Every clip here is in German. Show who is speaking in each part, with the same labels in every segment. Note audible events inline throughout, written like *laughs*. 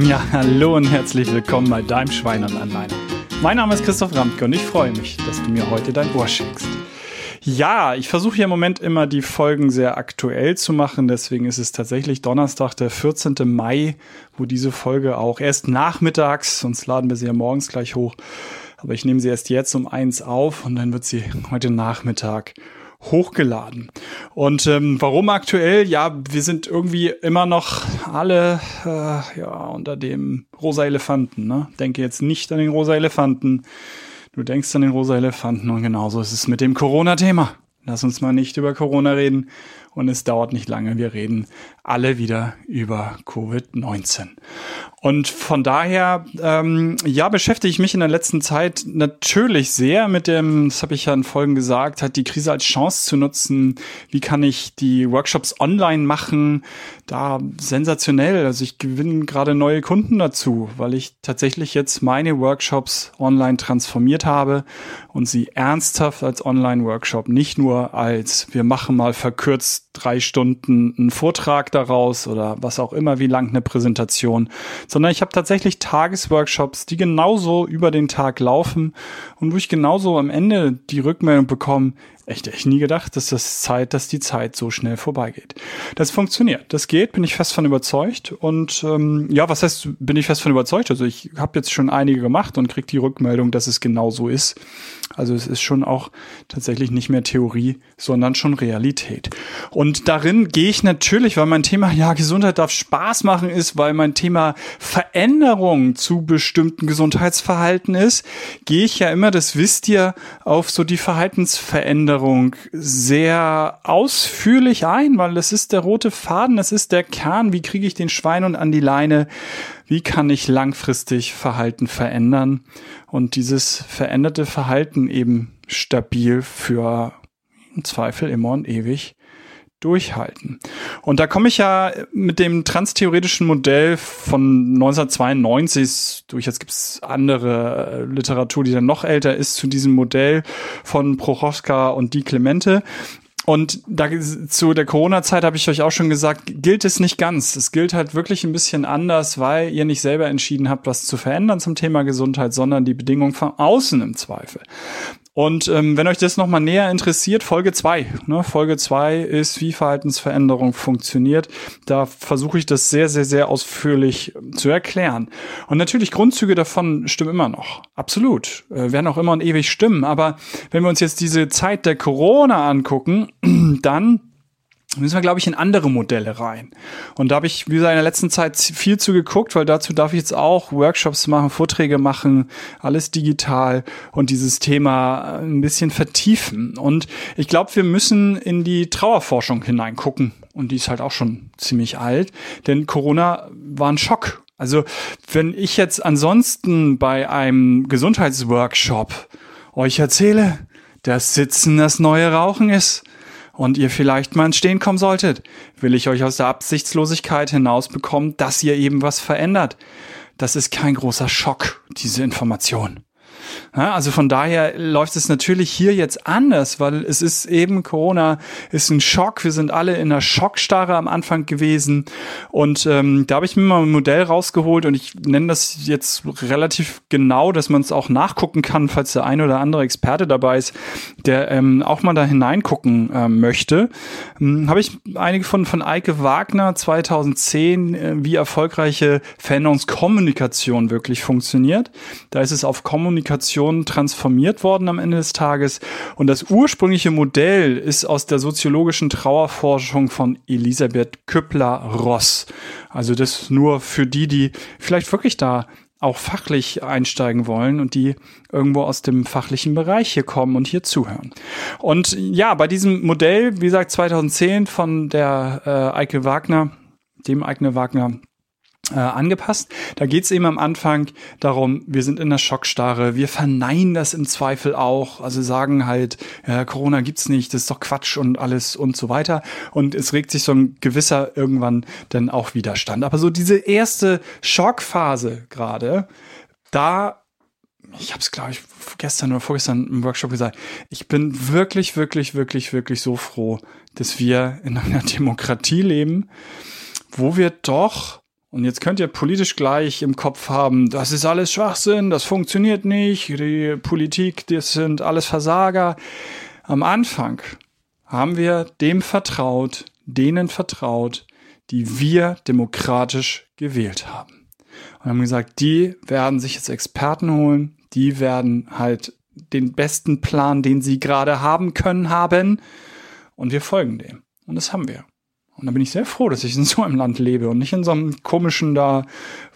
Speaker 1: Ja, hallo und herzlich willkommen bei deinem Schwein und Anleine. Mein Name ist Christoph Ramke und ich freue mich, dass du mir heute dein Ohr schenkst. Ja, ich versuche hier im Moment immer die Folgen sehr aktuell zu machen. Deswegen ist es tatsächlich Donnerstag, der 14. Mai, wo diese Folge auch erst nachmittags, sonst laden wir sie ja morgens gleich hoch. Aber ich nehme sie erst jetzt um eins auf und dann wird sie heute Nachmittag hochgeladen. Und ähm, warum aktuell? Ja, wir sind irgendwie immer noch alle äh, ja unter dem rosa Elefanten. Ne? Denke jetzt nicht an den rosa Elefanten. Du denkst an den rosa Elefanten und genauso ist es mit dem Corona-Thema. Lass uns mal nicht über Corona reden und es dauert nicht lange. Wir reden alle wieder über Covid-19. Und von daher, ähm, ja, beschäftige ich mich in der letzten Zeit natürlich sehr mit dem, das habe ich ja in Folgen gesagt, hat die Krise als Chance zu nutzen. Wie kann ich die Workshops online machen? Da sensationell. Also ich gewinne gerade neue Kunden dazu, weil ich tatsächlich jetzt meine Workshops online transformiert habe und sie ernsthaft als Online-Workshop, nicht nur als wir machen mal verkürzt drei Stunden einen Vortrag daraus oder was auch immer, wie lang eine Präsentation, sondern ich habe tatsächlich Tagesworkshops, die genauso über den Tag laufen und wo ich genauso am Ende die Rückmeldung bekomme, echt, echt nie gedacht, dass das Zeit, dass die Zeit so schnell vorbeigeht. Das funktioniert, das geht, bin ich fest von überzeugt. Und ähm, ja, was heißt, bin ich fest von überzeugt? Also ich habe jetzt schon einige gemacht und kriege die Rückmeldung, dass es genau so ist. Also es ist schon auch tatsächlich nicht mehr Theorie, sondern schon Realität. Und darin gehe ich natürlich, weil mein Thema ja Gesundheit darf Spaß machen ist, weil mein Thema Veränderung zu bestimmten Gesundheitsverhalten ist, gehe ich ja immer, das wisst ihr, auf so die Verhaltensveränderung sehr ausführlich ein, weil das ist der rote Faden, das ist der Kern, wie kriege ich den Schwein und an die Leine, wie kann ich langfristig Verhalten verändern? Und dieses veränderte Verhalten eben stabil für im Zweifel immer und ewig durchhalten. Und da komme ich ja mit dem transtheoretischen Modell von 1992, durch jetzt gibt es andere äh, Literatur, die dann noch älter ist, zu diesem Modell von Prochowska und Di Clemente. Und da zu der Corona-Zeit habe ich euch auch schon gesagt, gilt es nicht ganz. Es gilt halt wirklich ein bisschen anders, weil ihr nicht selber entschieden habt, was zu verändern zum Thema Gesundheit, sondern die Bedingungen von außen im Zweifel. Und ähm, wenn euch das nochmal näher interessiert, Folge zwei. Ne? Folge zwei ist, wie Verhaltensveränderung funktioniert. Da versuche ich das sehr, sehr, sehr ausführlich zu erklären. Und natürlich, Grundzüge davon stimmen immer noch. Absolut. Äh, werden auch immer und ewig stimmen. Aber wenn wir uns jetzt diese Zeit der Corona angucken, *clears throat* dann müssen wir, glaube ich, in andere Modelle rein. Und da habe ich, wie gesagt, in der letzten Zeit viel zu geguckt, weil dazu darf ich jetzt auch Workshops machen, Vorträge machen, alles digital und dieses Thema ein bisschen vertiefen. Und ich glaube, wir müssen in die Trauerforschung hineingucken. Und die ist halt auch schon ziemlich alt, denn Corona war ein Schock. Also wenn ich jetzt ansonsten bei einem Gesundheitsworkshop euch erzähle, dass Sitzen das neue Rauchen ist, und ihr vielleicht mal ins Stehen kommen solltet, will ich euch aus der Absichtslosigkeit hinausbekommen, dass ihr eben was verändert. Das ist kein großer Schock, diese Information. Also von daher läuft es natürlich hier jetzt anders, weil es ist eben Corona ist ein Schock. Wir sind alle in einer Schockstarre am Anfang gewesen und ähm, da habe ich mir mal ein Modell rausgeholt und ich nenne das jetzt relativ genau, dass man es auch nachgucken kann, falls der ein oder andere Experte dabei ist, der ähm, auch mal da hineingucken äh, möchte. Ähm, habe ich einige von von Eike Wagner 2010, äh, wie erfolgreiche Veränderungskommunikation wirklich funktioniert. Da ist es auf Kommunikation Kommunikation transformiert worden am Ende des Tages. Und das ursprüngliche Modell ist aus der soziologischen Trauerforschung von Elisabeth Küppler-Ross. Also das nur für die, die vielleicht wirklich da auch fachlich einsteigen wollen und die irgendwo aus dem fachlichen Bereich hier kommen und hier zuhören. Und ja, bei diesem Modell, wie gesagt, 2010 von der äh, Eike Wagner, dem Eike Wagner äh, angepasst. Da geht es eben am Anfang darum, wir sind in der Schockstarre, wir verneinen das im Zweifel auch, also sagen halt, ja, Corona gibt's nicht, das ist doch Quatsch und alles und so weiter. Und es regt sich so ein gewisser irgendwann dann auch Widerstand. Aber so diese erste Schockphase gerade, da ich habe es, glaube ich, gestern oder vorgestern im Workshop gesagt, ich bin wirklich, wirklich, wirklich, wirklich so froh, dass wir in einer *laughs* Demokratie leben, wo wir doch Und jetzt könnt ihr politisch gleich im Kopf haben, das ist alles Schwachsinn, das funktioniert nicht, die Politik, das sind alles Versager. Am Anfang haben wir dem vertraut, denen vertraut, die wir demokratisch gewählt haben. Und haben gesagt, die werden sich jetzt Experten holen, die werden halt den besten Plan, den sie gerade haben können, haben. Und wir folgen dem. Und das haben wir. Und da bin ich sehr froh, dass ich in so einem Land lebe und nicht in so einem komischen da,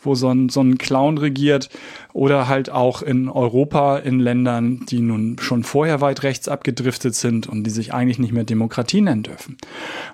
Speaker 1: wo so ein, so ein Clown regiert oder halt auch in Europa in Ländern, die nun schon vorher weit rechts abgedriftet sind und die sich eigentlich nicht mehr Demokratie nennen dürfen.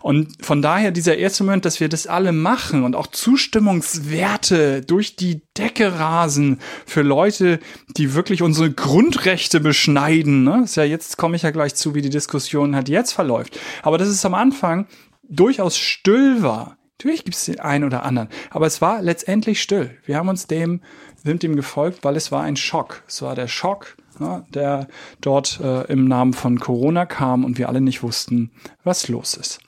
Speaker 1: Und von daher dieser erste Moment, dass wir das alle machen und auch Zustimmungswerte durch die Decke rasen für Leute, die wirklich unsere Grundrechte beschneiden. Ne? Ist ja jetzt komme ich ja gleich zu, wie die Diskussion halt jetzt verläuft. Aber das ist am Anfang durchaus still war. Natürlich gibt es den einen oder anderen, aber es war letztendlich still. Wir haben uns dem, sind dem gefolgt, weil es war ein Schock. Es war der Schock, ja, der dort äh, im Namen von Corona kam und wir alle nicht wussten, was los ist.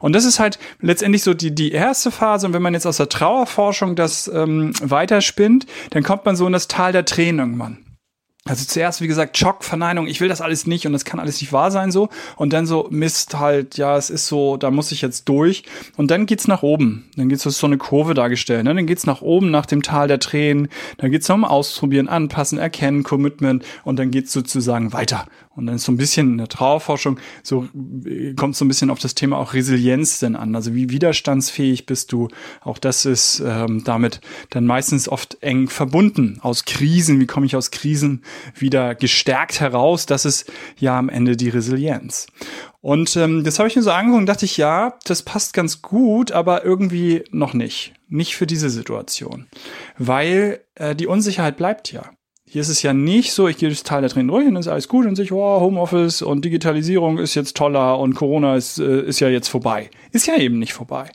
Speaker 1: Und das ist halt letztendlich so die, die erste Phase. Und wenn man jetzt aus der Trauerforschung das ähm, weiterspinnt, dann kommt man so in das Tal der Tränen irgendwann. Also zuerst, wie gesagt, Schock, Verneinung, ich will das alles nicht und das kann alles nicht wahr sein so. Und dann so, Mist halt, ja, es ist so, da muss ich jetzt durch. Und dann geht's nach oben. Dann geht's so eine Kurve dargestellt. Ne? Dann geht's nach oben, nach dem Tal der Tränen. Dann geht's noch um Ausprobieren, Anpassen, Erkennen, Commitment. Und dann geht's sozusagen weiter. Und dann ist so ein bisschen in der Trauerforschung, so kommt so ein bisschen auf das Thema auch Resilienz denn an. Also wie widerstandsfähig bist du? Auch das ist ähm, damit dann meistens oft eng verbunden. Aus Krisen, wie komme ich aus Krisen wieder gestärkt heraus? Das ist ja am Ende die Resilienz. Und ähm, das habe ich mir so angeguckt und dachte ich, ja, das passt ganz gut, aber irgendwie noch nicht. Nicht für diese Situation. Weil äh, die Unsicherheit bleibt ja. Hier ist es ja nicht so, ich gehe das Teil da drin durch und ist alles gut und sich, oh, Homeoffice und Digitalisierung ist jetzt toller und Corona ist, äh, ist ja jetzt vorbei. Ist ja eben nicht vorbei.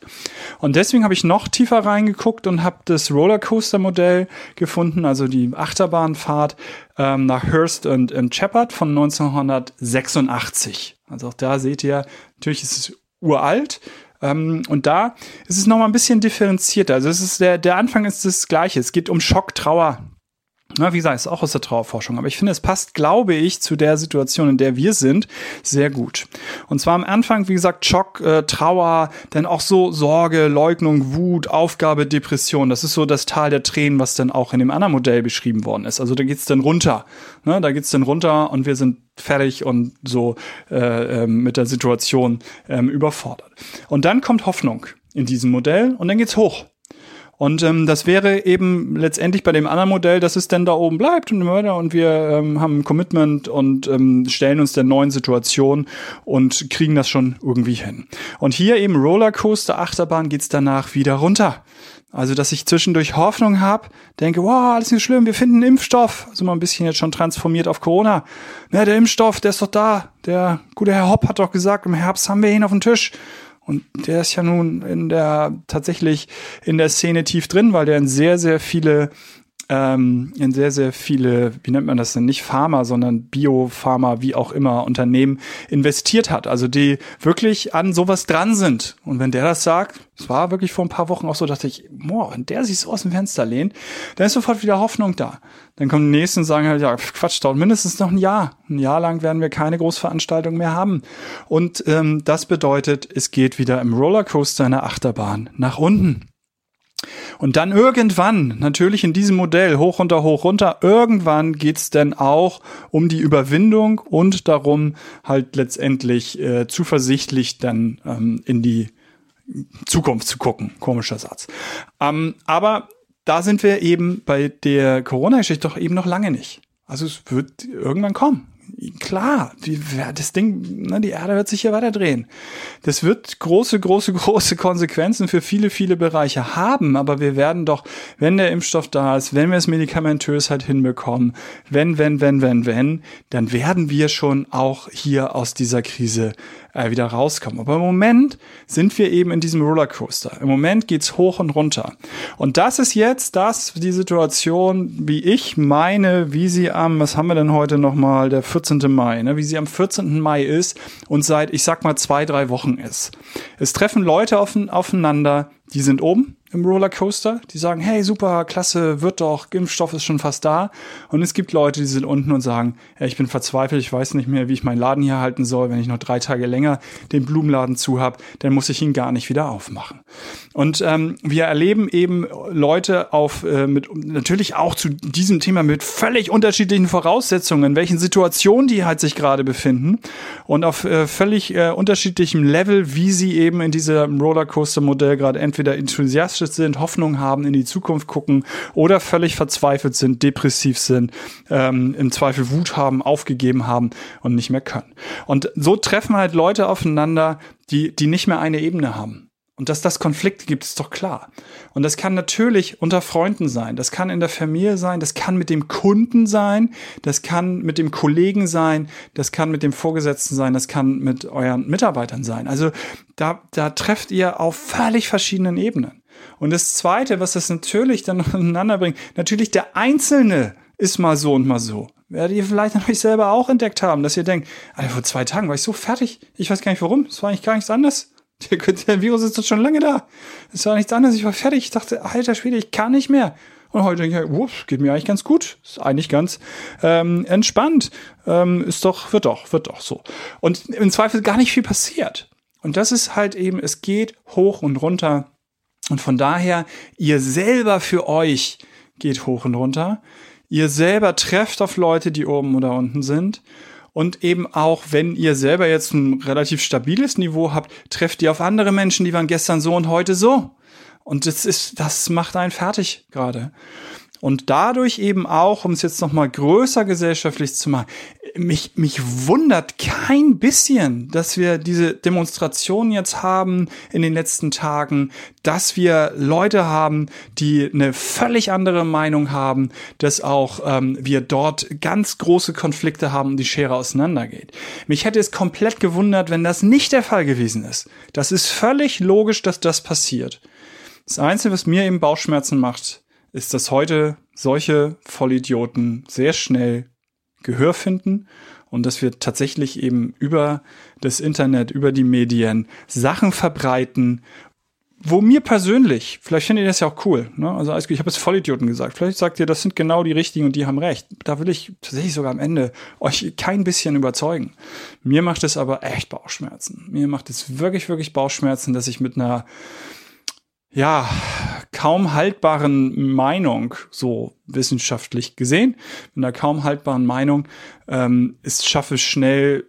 Speaker 1: Und deswegen habe ich noch tiefer reingeguckt und habe das Rollercoaster-Modell gefunden, also die Achterbahnfahrt ähm, nach Hurst und, und Shepard von 1986. Also auch da seht ihr, natürlich ist es uralt, ähm, und da ist es nochmal ein bisschen differenzierter. Also es ist der, der Anfang ist das gleiche. Es geht um Schock, Trauer, na, wie gesagt, ist auch aus der Trauerforschung. Aber ich finde, es passt, glaube ich, zu der Situation, in der wir sind, sehr gut. Und zwar am Anfang, wie gesagt, Schock, äh, Trauer, dann auch so Sorge, Leugnung, Wut, Aufgabe, Depression. Das ist so das Tal der Tränen, was dann auch in dem anderen Modell beschrieben worden ist. Also da geht's dann runter. Ne? Da geht's dann runter und wir sind fertig und so äh, äh, mit der Situation äh, überfordert. Und dann kommt Hoffnung in diesem Modell und dann geht's hoch. Und ähm, das wäre eben letztendlich bei dem anderen Modell, dass es denn da oben bleibt und weiter und wir ähm, haben ein Commitment und ähm, stellen uns der neuen Situation und kriegen das schon irgendwie hin. Und hier eben Rollercoaster, Achterbahn geht's danach wieder runter. Also, dass ich zwischendurch Hoffnung habe, denke, wow, alles nicht schlimm, wir finden einen Impfstoff. Also mal ein bisschen jetzt schon transformiert auf Corona. Na, der Impfstoff, der ist doch da. Der gute Herr Hopp hat doch gesagt, im Herbst haben wir ihn auf dem Tisch. Und der ist ja nun in der tatsächlich in der Szene tief drin, weil der in sehr, sehr viele ähm, in sehr, sehr viele, wie nennt man das denn, nicht Pharma, sondern Biopharma, wie auch immer, Unternehmen investiert hat. Also die wirklich an sowas dran sind. Und wenn der das sagt, es war wirklich vor ein paar Wochen auch so, dachte ich, boah, wenn der sich so aus dem Fenster lehnt, dann ist sofort wieder Hoffnung da. Dann kommen die nächsten und sagen halt, ja, Quatsch, dauert mindestens noch ein Jahr. Ein Jahr lang werden wir keine Großveranstaltung mehr haben. Und ähm, das bedeutet, es geht wieder im Rollercoaster in der Achterbahn nach unten. Und dann irgendwann, natürlich in diesem Modell, hoch runter, hoch runter, irgendwann geht's dann auch um die Überwindung und darum, halt letztendlich äh, zuversichtlich dann ähm, in die Zukunft zu gucken. Komischer Satz. Ähm, aber da sind wir eben bei der Corona-Geschichte doch eben noch lange nicht. Also es wird irgendwann kommen klar, die, das Ding, ne, die Erde wird sich hier weiter drehen. Das wird große, große, *laughs* große Konsequenzen für viele, viele Bereiche haben, aber wir werden doch, wenn der Impfstoff da ist, wenn wir es medikamentös halt hinbekommen, wenn, wenn, wenn, wenn, wenn, dann werden wir schon auch hier aus dieser Krise äh, wieder rauskommen. Aber im Moment sind wir eben in diesem Rollercoaster. Im Moment geht's hoch und runter. Und das ist jetzt das, die Situation, wie ich meine, wie sie am, was haben wir denn heute nochmal, der 14. Mai, ne, wie sie am 14. Mai ist und seit, ich sag mal, zwei, drei Wochen ist. Es treffen Leute auf, aufeinander, die sind oben im Rollercoaster, die sagen, hey, super, klasse, wird doch, Impfstoff ist schon fast da. Und es gibt Leute, die sind unten und sagen, ja, ich bin verzweifelt, ich weiß nicht mehr, wie ich meinen Laden hier halten soll. Wenn ich noch drei Tage länger den Blumenladen zu habe, dann muss ich ihn gar nicht wieder aufmachen. Und ähm, wir erleben eben Leute auf äh, mit natürlich auch zu diesem Thema mit völlig unterschiedlichen Voraussetzungen, in welchen Situationen die halt sich gerade befinden und auf äh, völlig äh, unterschiedlichem Level, wie sie eben in diesem Rollercoaster-Modell gerade entweder enthusiastisch sind, Hoffnung haben, in die Zukunft gucken oder völlig verzweifelt sind, depressiv sind, ähm, im Zweifel Wut haben, aufgegeben haben und nicht mehr können. Und so treffen halt Leute aufeinander, die, die nicht mehr eine Ebene haben. Und dass das Konflikte gibt, ist doch klar. Und das kann natürlich unter Freunden sein, das kann in der Familie sein, das kann mit dem Kunden sein, das kann mit dem Kollegen sein, das kann mit dem Vorgesetzten sein, das kann mit euren Mitarbeitern sein. Also da, da trefft ihr auf völlig verschiedenen Ebenen. Und das Zweite, was das natürlich dann *laughs* noch ineinander bringt, natürlich der Einzelne ist mal so und mal so. Werdet ihr vielleicht an euch selber auch entdeckt haben, dass ihr denkt, Alter, vor zwei Tagen war ich so fertig, ich weiß gar nicht warum, es war eigentlich gar nichts anderes. Der, der Virus ist doch schon lange da. Es war nichts anderes, ich war fertig, ich dachte, alter Schwede, ich kann nicht mehr. Und heute denke ich, ups, geht mir eigentlich ganz gut. Ist eigentlich ganz ähm, entspannt. Ähm, ist doch, wird doch, wird doch so. Und im Zweifel gar nicht viel passiert. Und das ist halt eben, es geht hoch und runter und von daher, ihr selber für euch geht hoch und runter. Ihr selber trefft auf Leute, die oben oder unten sind. Und eben auch, wenn ihr selber jetzt ein relativ stabiles Niveau habt, trefft ihr auf andere Menschen, die waren gestern so und heute so. Und das ist, das macht einen fertig gerade. Und dadurch eben auch, um es jetzt nochmal größer gesellschaftlich zu machen, mich, mich wundert kein bisschen, dass wir diese Demonstration jetzt haben in den letzten Tagen, dass wir Leute haben, die eine völlig andere Meinung haben, dass auch ähm, wir dort ganz große Konflikte haben und die Schere auseinandergeht. Mich hätte es komplett gewundert, wenn das nicht der Fall gewesen ist. Das ist völlig logisch, dass das passiert. Das Einzige, was mir eben Bauchschmerzen macht, ist, dass heute solche Vollidioten sehr schnell Gehör finden und dass wir tatsächlich eben über das Internet, über die Medien Sachen verbreiten, wo mir persönlich, vielleicht findet ihr das ja auch cool, ne? also ich habe es Vollidioten gesagt, vielleicht sagt ihr, das sind genau die richtigen und die haben recht. Da will ich tatsächlich sogar am Ende euch kein bisschen überzeugen. Mir macht es aber echt Bauchschmerzen. Mir macht es wirklich, wirklich Bauchschmerzen, dass ich mit einer ja, kaum haltbaren Meinung, so wissenschaftlich gesehen, mit einer kaum haltbaren Meinung, ähm, es schaffe schnell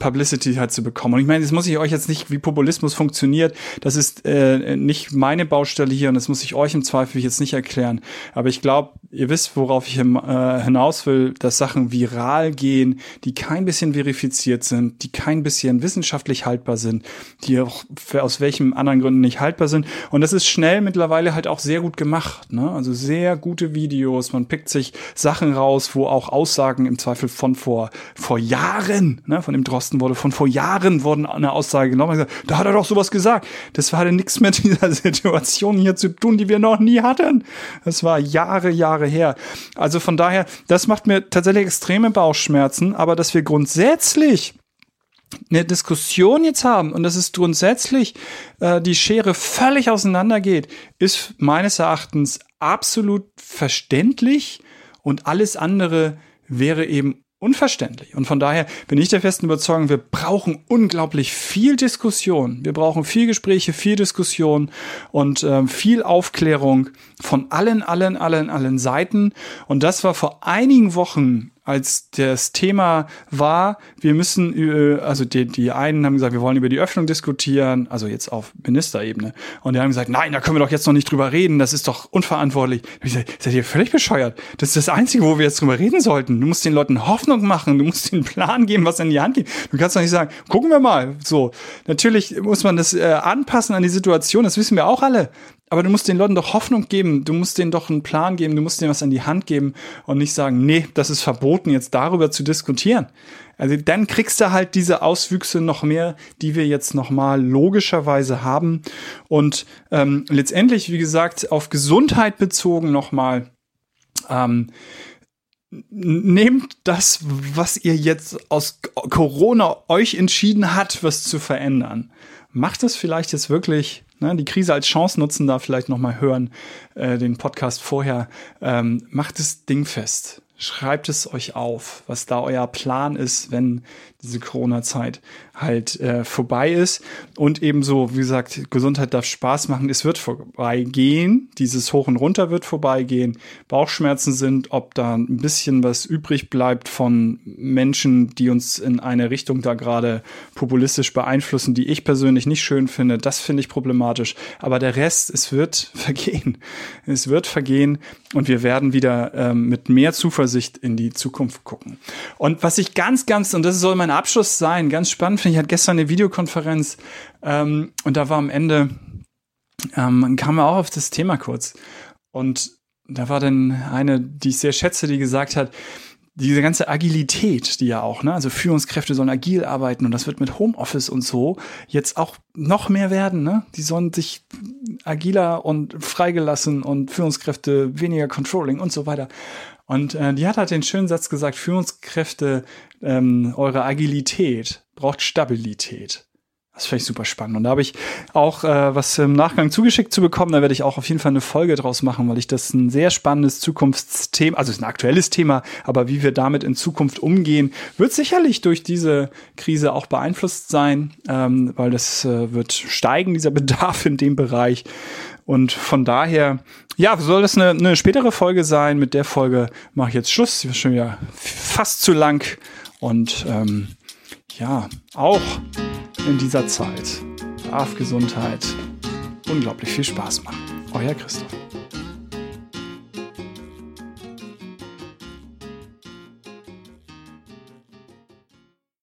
Speaker 1: Publicity halt zu bekommen. Und ich meine, das muss ich euch jetzt nicht, wie Populismus funktioniert, das ist äh, nicht meine Baustelle hier und das muss ich euch im Zweifel jetzt nicht erklären. Aber ich glaube, ihr wisst, worauf ich im, äh, hinaus will, dass Sachen viral gehen, die kein bisschen verifiziert sind, die kein bisschen wissenschaftlich haltbar sind, die auch aus welchen anderen Gründen nicht haltbar sind. Und das ist schnell mittlerweile halt auch sehr gut gemacht. Ne? Also sehr gute Videos, man pickt sich Sachen raus, wo auch Aussagen im Zweifel von vor, vor Jahren, ne, von dem Drosten wurde von vor Jahren wurden eine Aussage genommen. Gesagt, da hat er doch sowas gesagt. Das denn nichts mit *laughs* dieser Situation hier zu tun, die wir noch nie hatten. Das war Jahre, Jahre her. Also von daher, das macht mir tatsächlich extreme Bauchschmerzen, aber dass wir grundsätzlich eine Diskussion jetzt haben und dass es grundsätzlich äh, die Schere völlig auseinandergeht, ist meines Erachtens absolut verständlich und alles andere wäre eben unverständlich. Und von daher bin ich der festen Überzeugung, wir brauchen unglaublich viel Diskussion. Wir brauchen viel Gespräche, viel Diskussion und äh, viel Aufklärung von allen, allen, allen, allen Seiten. Und das war vor einigen Wochen als das Thema war, wir müssen, äh, also die, die einen haben gesagt, wir wollen über die Öffnung diskutieren, also jetzt auf Ministerebene. Und die haben gesagt, nein, da können wir doch jetzt noch nicht drüber reden, das ist doch unverantwortlich. Ich sag, seid ihr völlig bescheuert? Das ist das Einzige, wo wir jetzt drüber reden sollten. Du musst den Leuten Hoffnung machen, du musst ihnen einen Plan geben, was in die Hand geht. Du kannst doch nicht sagen, gucken wir mal. So, natürlich muss man das äh, anpassen an die Situation, das wissen wir auch alle. Aber du musst den Leuten doch Hoffnung geben, du musst denen doch einen Plan geben, du musst denen was an die Hand geben und nicht sagen, nee, das ist verboten, jetzt darüber zu diskutieren. Also dann kriegst du halt diese Auswüchse noch mehr, die wir jetzt nochmal logischerweise haben. Und ähm, letztendlich, wie gesagt, auf Gesundheit bezogen nochmal, ähm, nehmt das, was ihr jetzt aus Corona euch entschieden hat, was zu verändern. Macht es vielleicht jetzt wirklich Ne? Die Krise als Chance nutzen, da vielleicht nochmal hören, äh, den Podcast vorher. Ähm, macht das Ding fest. Schreibt es euch auf, was da euer Plan ist, wenn diese Corona-Zeit halt äh, vorbei ist. Und ebenso, wie gesagt, Gesundheit darf Spaß machen. Es wird vorbeigehen. Dieses Hoch und Runter wird vorbeigehen. Bauchschmerzen sind, ob da ein bisschen was übrig bleibt von Menschen, die uns in eine Richtung da gerade populistisch beeinflussen, die ich persönlich nicht schön finde. Das finde ich problematisch. Aber der Rest, es wird *laughs* vergehen. Es wird vergehen und wir werden wieder ähm, mit mehr Zuversicht in die Zukunft gucken. Und was ich ganz, ganz, und das soll mein Abschluss sein, ganz spannend finde ich, hatte gestern eine Videokonferenz ähm, und da war am Ende, ähm, kam wir auch auf das Thema kurz. Und da war dann eine, die ich sehr schätze, die gesagt hat, diese ganze Agilität, die ja auch, ne, also Führungskräfte sollen agil arbeiten und das wird mit Homeoffice und so jetzt auch noch mehr werden, ne? Die sollen sich agiler und freigelassen und Führungskräfte weniger Controlling und so weiter. Und äh, die hat halt den schönen Satz gesagt, Führungskräfte, ähm, eure Agilität braucht Stabilität. Das finde ich super spannend. Und da habe ich auch äh, was im Nachgang zugeschickt zu bekommen. Da werde ich auch auf jeden Fall eine Folge draus machen, weil ich das ein sehr spannendes Zukunftsthema, also ist ein aktuelles Thema, aber wie wir damit in Zukunft umgehen, wird sicherlich durch diese Krise auch beeinflusst sein, ähm, weil das äh, wird steigen, dieser *laughs* Bedarf in dem Bereich. Und von daher, ja, soll das eine, eine spätere Folge sein. Mit der Folge mache ich jetzt Schluss. Die ist schon wieder fast zu lang. Und ähm, ja, auch in dieser Zeit darf Gesundheit unglaublich viel Spaß machen. Euer Christoph.